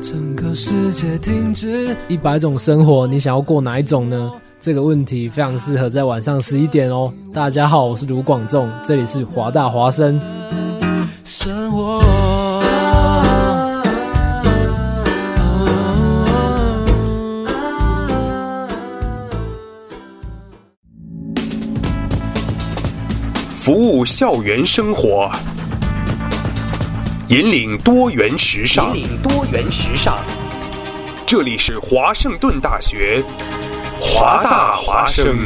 整个世界停止。一百种生活，你想要过哪一种呢？这个问题非常适合在晚上十一点哦。大家好，我是卢广仲，这里是华大华生。生活。服务校园生活，引领多元时尚。引领多元时尚。这里是华盛顿大学，华大华生。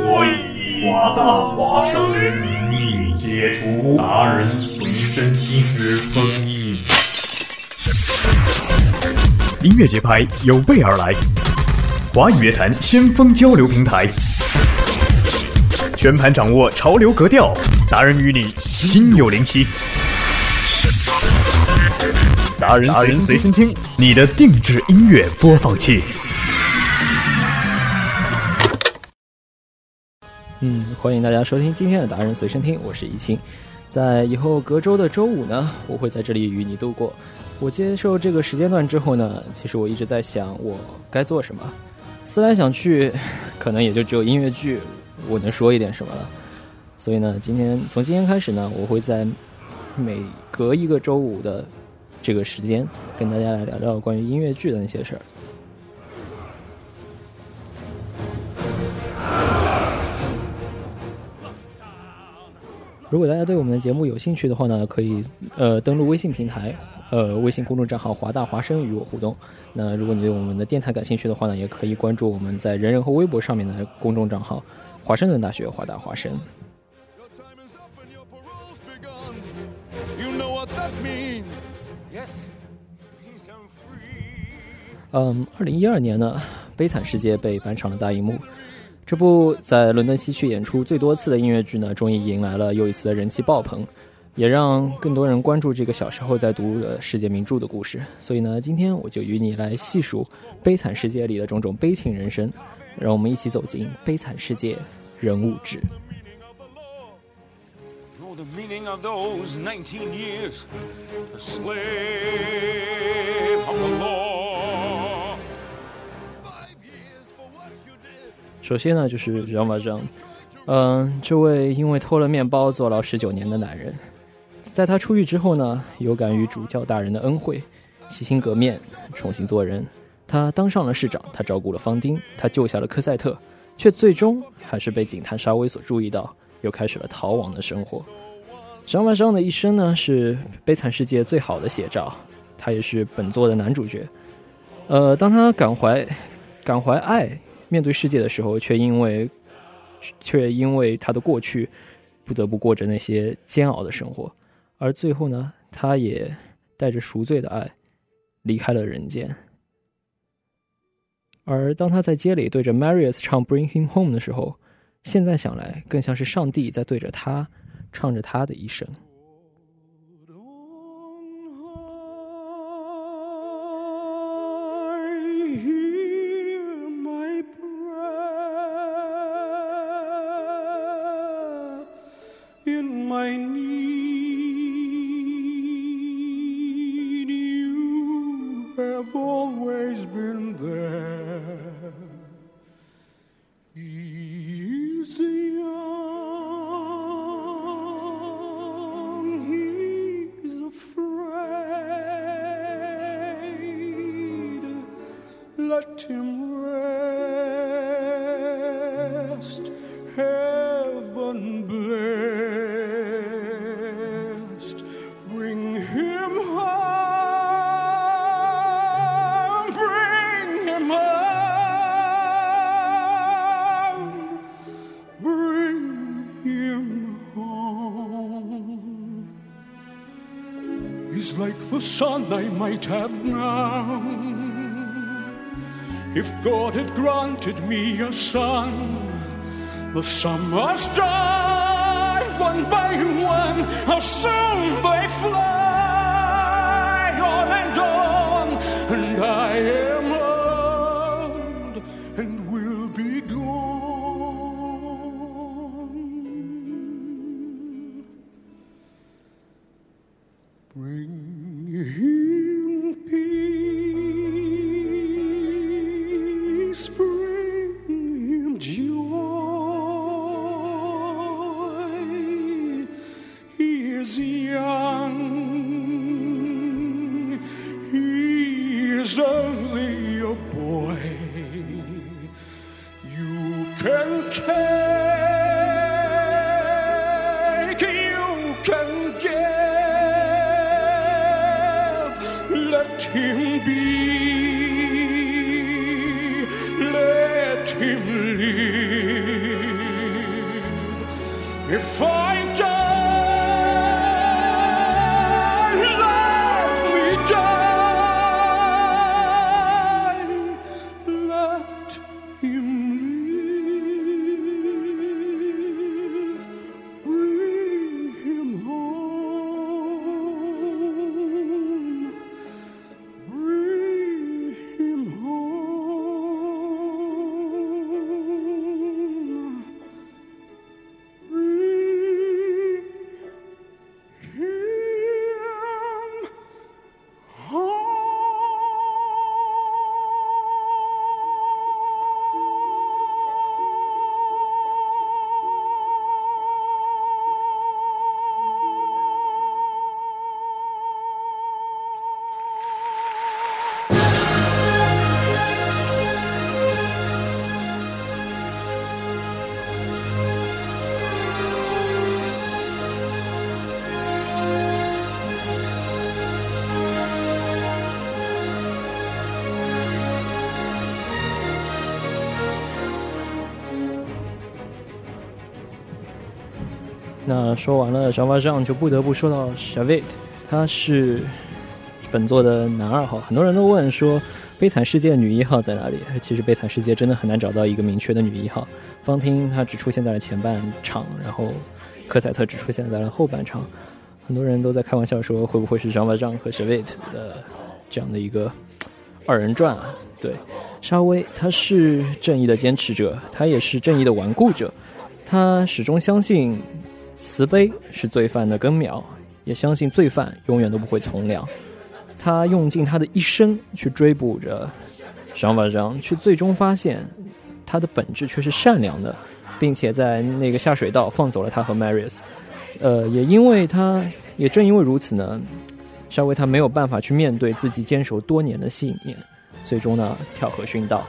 我以华大华生之名义解除达人随身听之封印。音乐节拍有备而来，华语乐坛先锋交流平台，全盘掌握潮流格调，达人与你心有灵犀。达人达人随身听，你的定制音乐播放器。嗯，欢迎大家收听今天的达人随身听，我是怡清。在以后隔周的周五呢，我会在这里与你度过。我接受这个时间段之后呢，其实我一直在想我该做什么，思来想去，可能也就只有音乐剧我能说一点什么了。所以呢，今天从今天开始呢，我会在每隔一个周五的这个时间，跟大家来聊聊关于音乐剧的那些事儿。如果大家对我们的节目有兴趣的话呢，可以呃登录微信平台，呃微信公众账号华大华生与我互动。那如果你对我们的电台感兴趣的话呢，也可以关注我们在人人和微博上面的公众账号华盛顿大学华大华生。嗯，二零一二年呢，《悲惨世界》被搬上了大荧幕。这部在伦敦西区演出最多次的音乐剧呢，终于迎来了又一次的人气爆棚，也让更多人关注这个小时候在读的世界名著的故事。所以呢，今天我就与你来细数《悲惨世界》里的种种悲情人生，让我们一起走进《悲惨世界》人物志。首先呢，就是 Jean Valjean，，嗯，这位因为偷了面包坐牢十九年的男人，在他出狱之后呢，有感于主教大人的恩惠，洗心革面，重新做人。他当上了市长，他照顾了方丁，他救下了科赛特，却最终还是被警探沙威所注意到，又开始了逃亡的生活。张万章的一生呢，是《悲惨世界》最好的写照，他也是本作的男主角。呃，当他感怀感怀爱。面对世界的时候，却因为，却因为他的过去，不得不过着那些煎熬的生活，而最后呢，他也带着赎罪的爱离开了人间。而当他在街里对着 Marius 唱《Bring Him Home》的时候，现在想来，更像是上帝在对着他唱着他的一生。always been there. I might have known. If God had granted me a son, the summers die one by one, how soon they fly on and on, and I If I 那说完了 Java 上，就不得不说到 Shavit，他是本作的男二号。很多人都问说，《悲惨世界》女一号在哪里？其实《悲惨世界》真的很难找到一个明确的女一号。方汀她只出现在了前半场，然后科赛特只出现在了后半场。很多人都在开玩笑说，会不会是 Java 上和 Shavit 的这样的一个二人转啊？对，沙威他是正义的坚持者，他也是正义的顽固者，他始终相信。慈悲是罪犯的根苗，也相信罪犯永远都不会从良。他用尽他的一生去追捕着商法章，却最终发现他的本质却是善良的，并且在那个下水道放走了他和 Marius。呃，也因为他，也正因为如此呢，沙威他没有办法去面对自己坚守多年的信念，最终呢跳河殉道。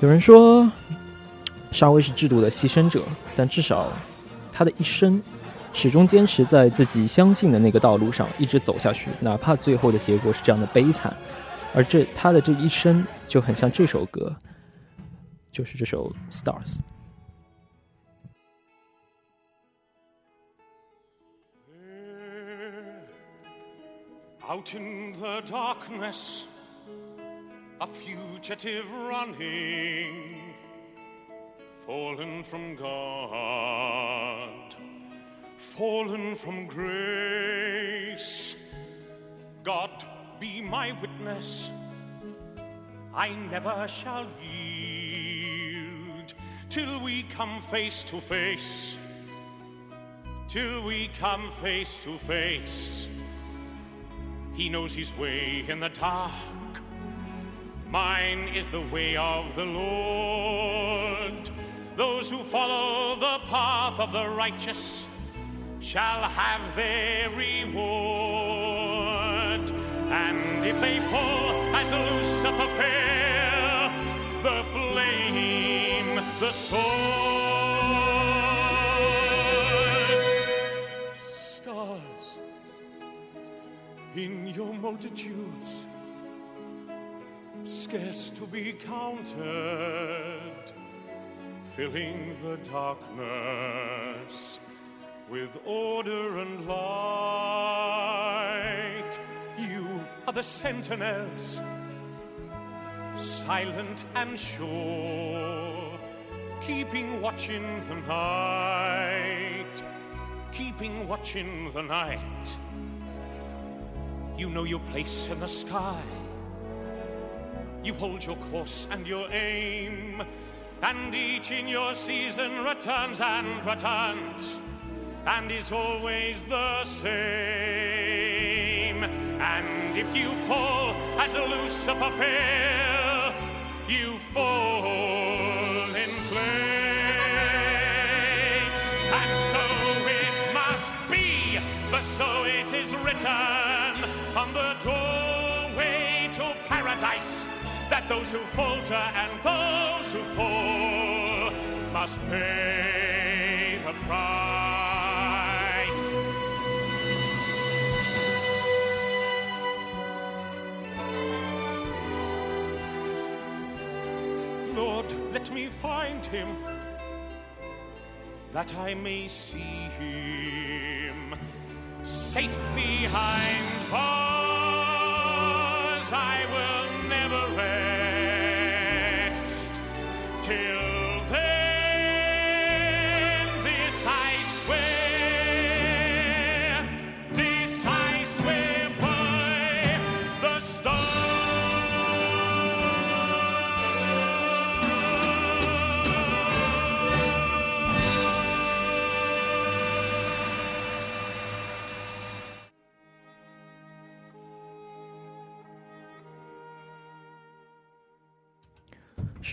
有人说沙威是制度的牺牲者，但至少。他的一生始终坚持在自己相信的那个道路上一直走下去，哪怕最后的结果是这样的悲惨。而这他的这一生就很像这首歌，就是这首《Stars》。Out in the darkness, a fugitive running, fallen from God, fallen from grace. God be my witness, I never shall yield till we come face to face, till we come face to face. He knows his way in the dark. Mine is the way of the Lord. Those who follow the path of the righteous shall have their reward. And if they fall as a Lucifer fell, the flame, the sword, stars in your multitudes, scarce to be counted, filling the darkness with order and light. You are the sentinels, silent and sure, keeping watch in the night, keeping watch in the night. You know your place in the sky. You hold your course and your aim, and each in your season returns and returns, and is always the same. And if you fall as a Lucifer fell, you fall in flames. And so it must be, for so it is written on the doorway to paradise that those who falter and those who fall must pay the price. Lord, let me find him, that I may see him safe behind bars. I will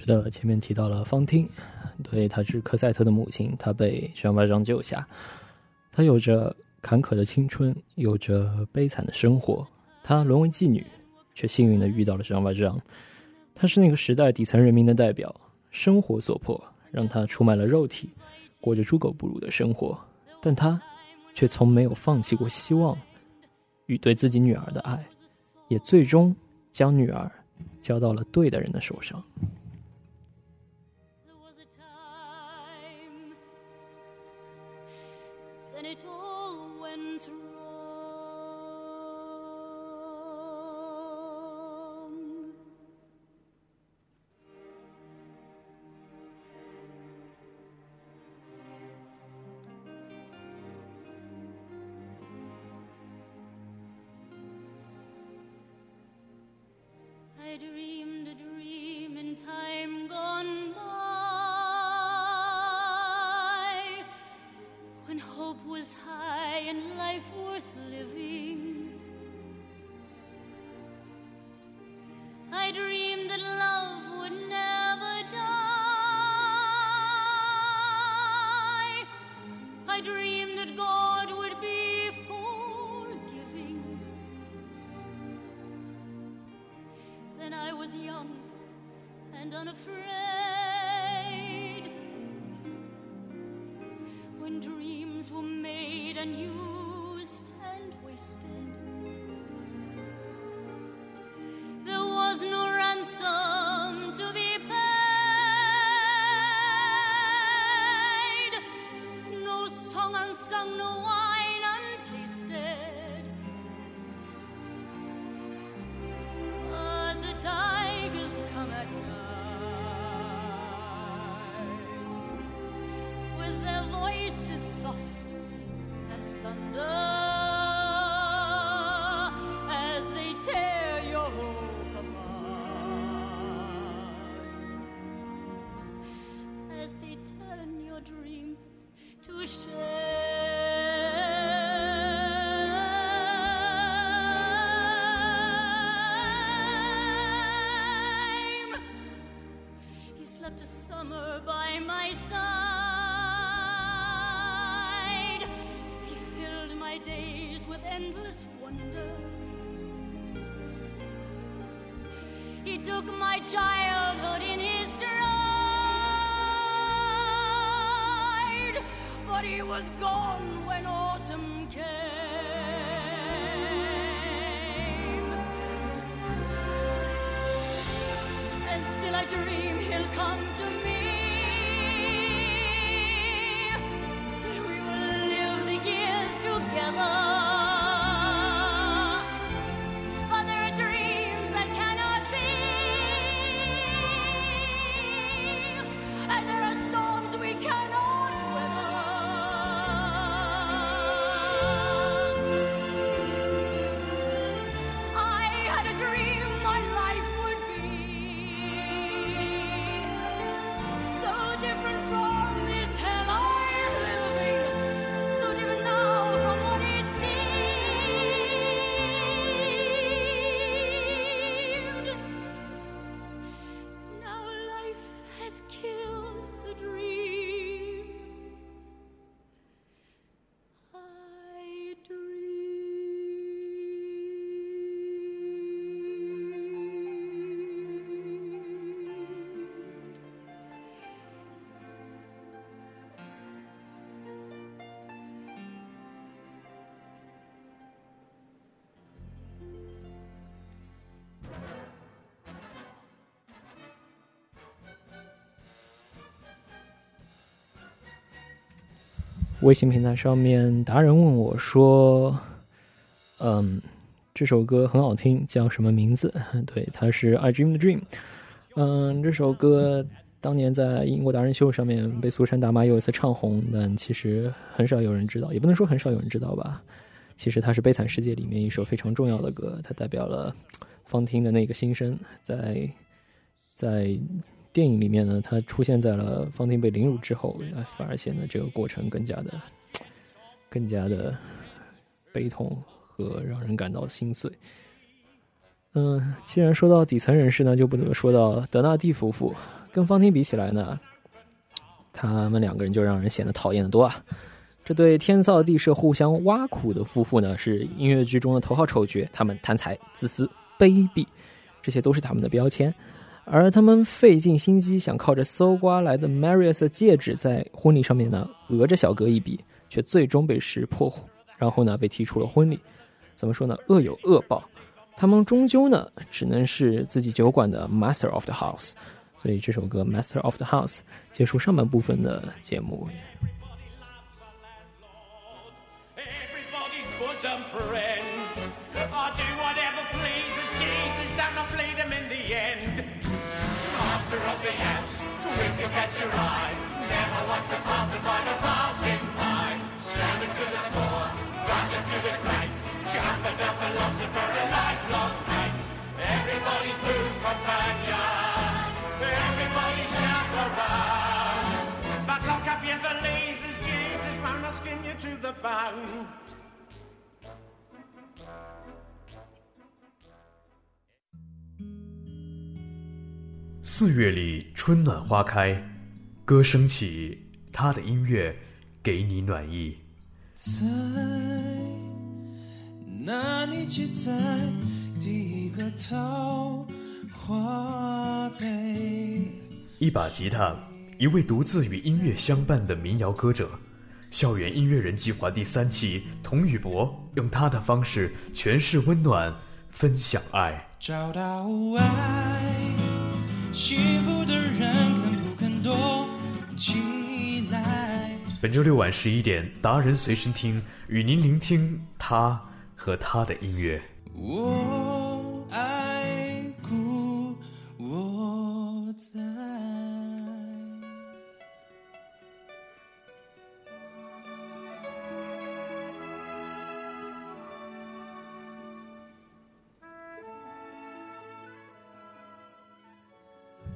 的，前面提到了方汀，对，她是科赛特的母亲，她被张巴章救下。她有着坎坷的青春，有着悲惨的生活。她沦为妓女，却幸运的遇到了张巴章。她是那个时代底层人民的代表，生活所迫让她出卖了肉体，过着猪狗不如的生活。但她却从没有放弃过希望与对自己女儿的爱，也最终将女儿交到了对的人的手上。Was high and life worth living. And used and wasted, there was no ransom to be paid, no song unsung, no wine untasted. But the tigers come at night with their voices soft thunder with endless wonder. He took my childhood in his stride, but he was gone when autumn came. And still I dream he'll come to me. 微信平台上面达人问我说：“嗯，这首歌很好听，叫什么名字？” 对，它是《I Dream the Dream》。嗯，这首歌当年在英国达人秀上面被苏珊大妈又一次唱红，但其实很少有人知道，也不能说很少有人知道吧。其实它是《悲惨世界》里面一首非常重要的歌，它代表了方汀的那个心声，在在。电影里面呢，他出现在了方婷被凌辱之后，反而显得这个过程更加的、更加的悲痛和让人感到心碎。嗯，既然说到底层人士呢，就不得不说到德纳蒂夫妇。跟方婷比起来呢，他们两个人就让人显得讨厌的多啊。这对天造地设、互相挖苦的夫妇呢，是音乐剧中的头号丑角。他们贪财、自私、卑鄙，这些都是他们的标签。而他们费尽心机想靠着搜刮来的 Marius 的戒指在婚礼上面呢讹着小哥一笔，却最终被识破，然后呢被踢出了婚礼。怎么说呢？恶有恶报，他们终究呢只能是自己酒馆的 Master of the House。所以这首歌 Master of the House 结束上半部分的节目。四月里春暖花开，歌声起，他的音乐给你暖意。在那年记载第一个桃花 day。一把吉他，一位独自与音乐相伴的民谣歌者。校园音乐人计划第三期，童宇博用他的方式诠释温暖，分享爱。找到爱。幸福的人肯不肯躲起来？本周六晚十一点，达人随身听与您聆听他和他的音乐。我爱故我在。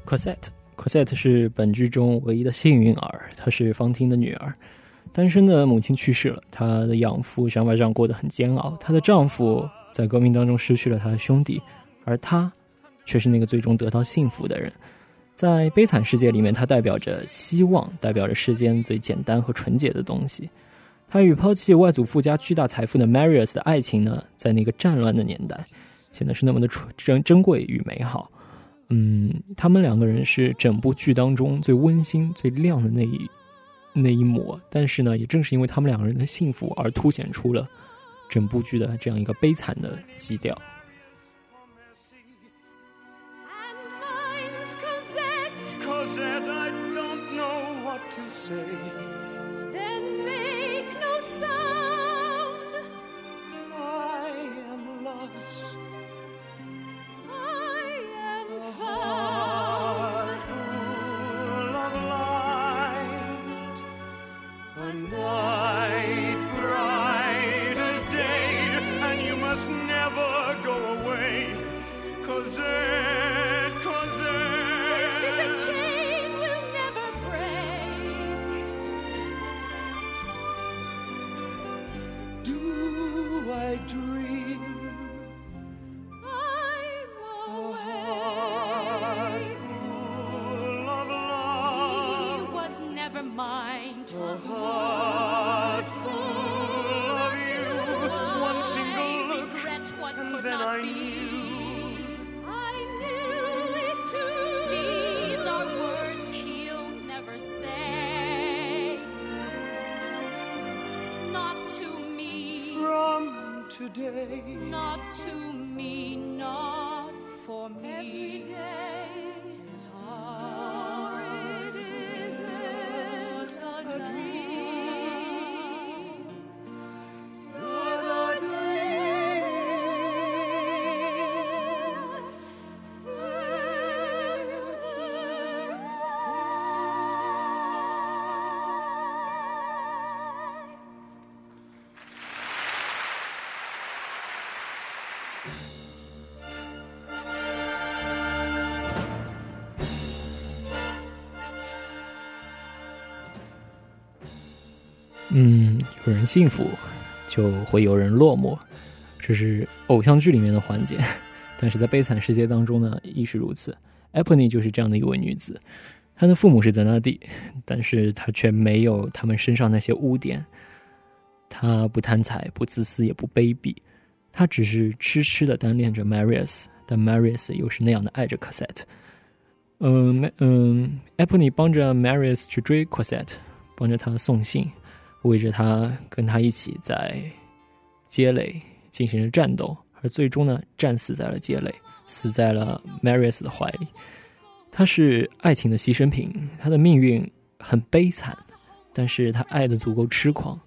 Cosette Cosette 是本剧中唯一的幸运儿，她是方汀的女儿。单身的母亲去世了，她的养父想把这样过得很煎熬。她的丈夫在革命当中失去了他的兄弟，而她却是那个最终得到幸福的人。在悲惨世界里面，她代表着希望，代表着世间最简单和纯洁的东西。她与抛弃外祖父家巨大财富的 Marius 的爱情呢，在那个战乱的年代，显得是那么的纯珍珍贵与美好。嗯，他们两个人是整部剧当中最温馨、最亮的那一那一抹。但是呢，也正是因为他们两个人的幸福，而凸显出了整部剧的这样一个悲惨的基调。Cosette, I don't know what to say. mind. Oh, 嗯，有人幸福，就会有人落寞，这是偶像剧里面的环节。但是在悲惨世界当中呢，亦是如此。Epony 就是这样的一位女子，她的父母是德纳蒂，但是她却没有他们身上那些污点。她不贪财，不自私，也不卑鄙，她只是痴痴的单恋着 Marius，但 Marius 又是那样的爱着 Cosette。嗯嗯，Epony 帮着 Marius 去追 Cosette，帮着他送信。为着他跟他一起在街垒进行着战斗，而最终呢，战死在了街垒，死在了 Marius 的怀里。他是爱情的牺牲品，他的命运很悲惨，但是他爱的足够痴狂，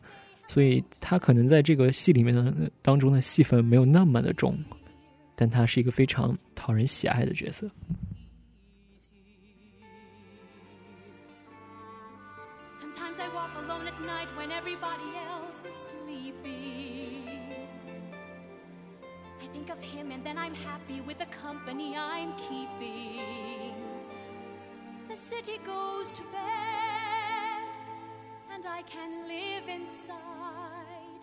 所以他可能在这个戏里面的当中的戏份没有那么的重，但他是一个非常讨人喜爱的角色。Everybody else is sleeping. I think of him and then I'm happy with the company I'm keeping. The city goes to bed and I can live inside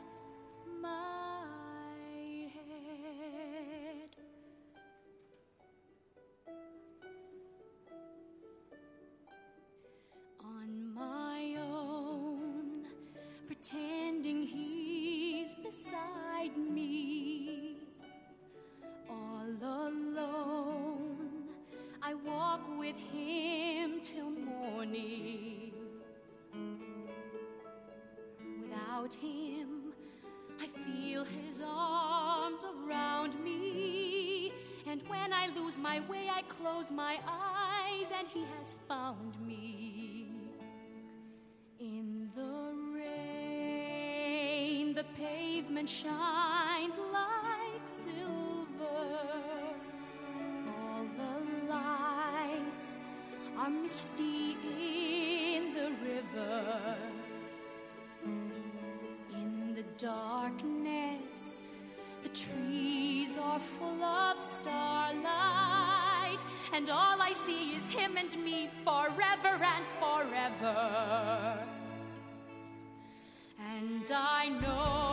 my feel his arms around me. And when I lose my way, I close my eyes, and he has found me. In the rain, the pavement shines like silver. All the lights are misty in the river. In the darkness, full of starlight, and all I see is him and me forever and forever. And I know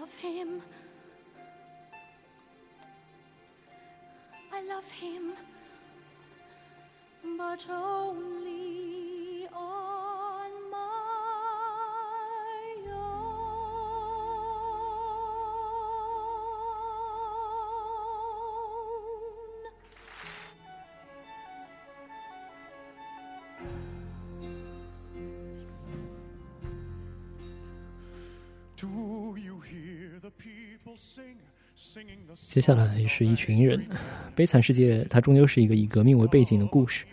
love him. I love him, but only 接下来是一群人，《悲惨世界》它终究是一个以革命为背景的故事，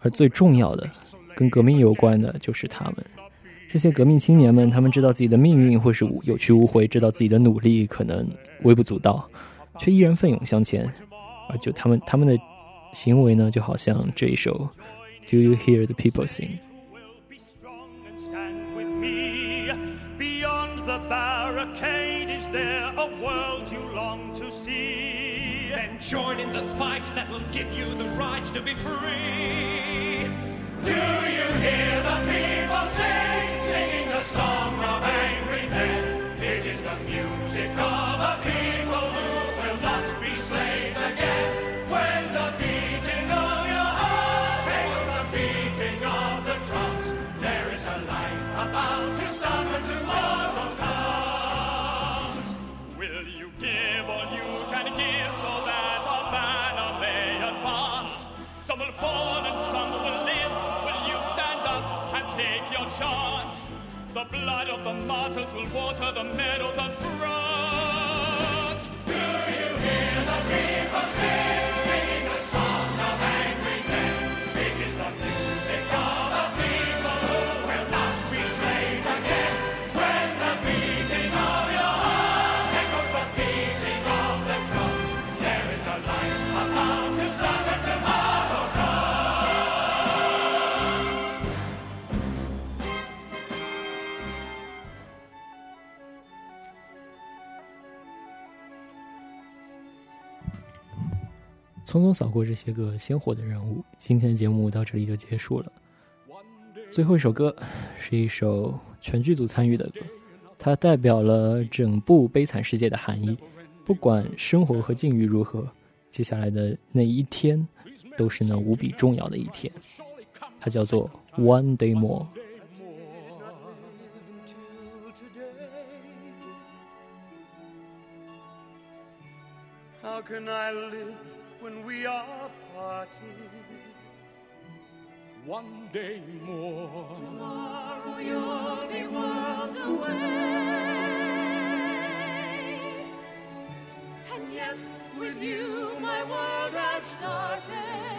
而最重要的，跟革命有关的就是他们。这些革命青年们，他们知道自己的命运会是有去无回，知道自己的努力可能微不足道，却依然奋勇向前。而就他们，他们的行为呢，就好像这一首《Do You Hear the People Sing》。Beyond the barricade is there a world Join in the fight that will give you the right to be free. Do you hear the people sing, singing the song of angry men? It is the music of a people The blood of the martyrs will water the meadows of France. Do you hear the people sing, 匆匆扫过这些个鲜活的人物，今天的节目到这里就结束了。最后一首歌是一首全剧组参与的歌，它代表了整部《悲惨世界》的含义。不管生活和境遇如何，接下来的那一天都是那无比重要的一天。它叫做 One Day More。How can I live when we are parted? One day more. Tomorrow you'll be worlds away. And yet, with you, my world has started.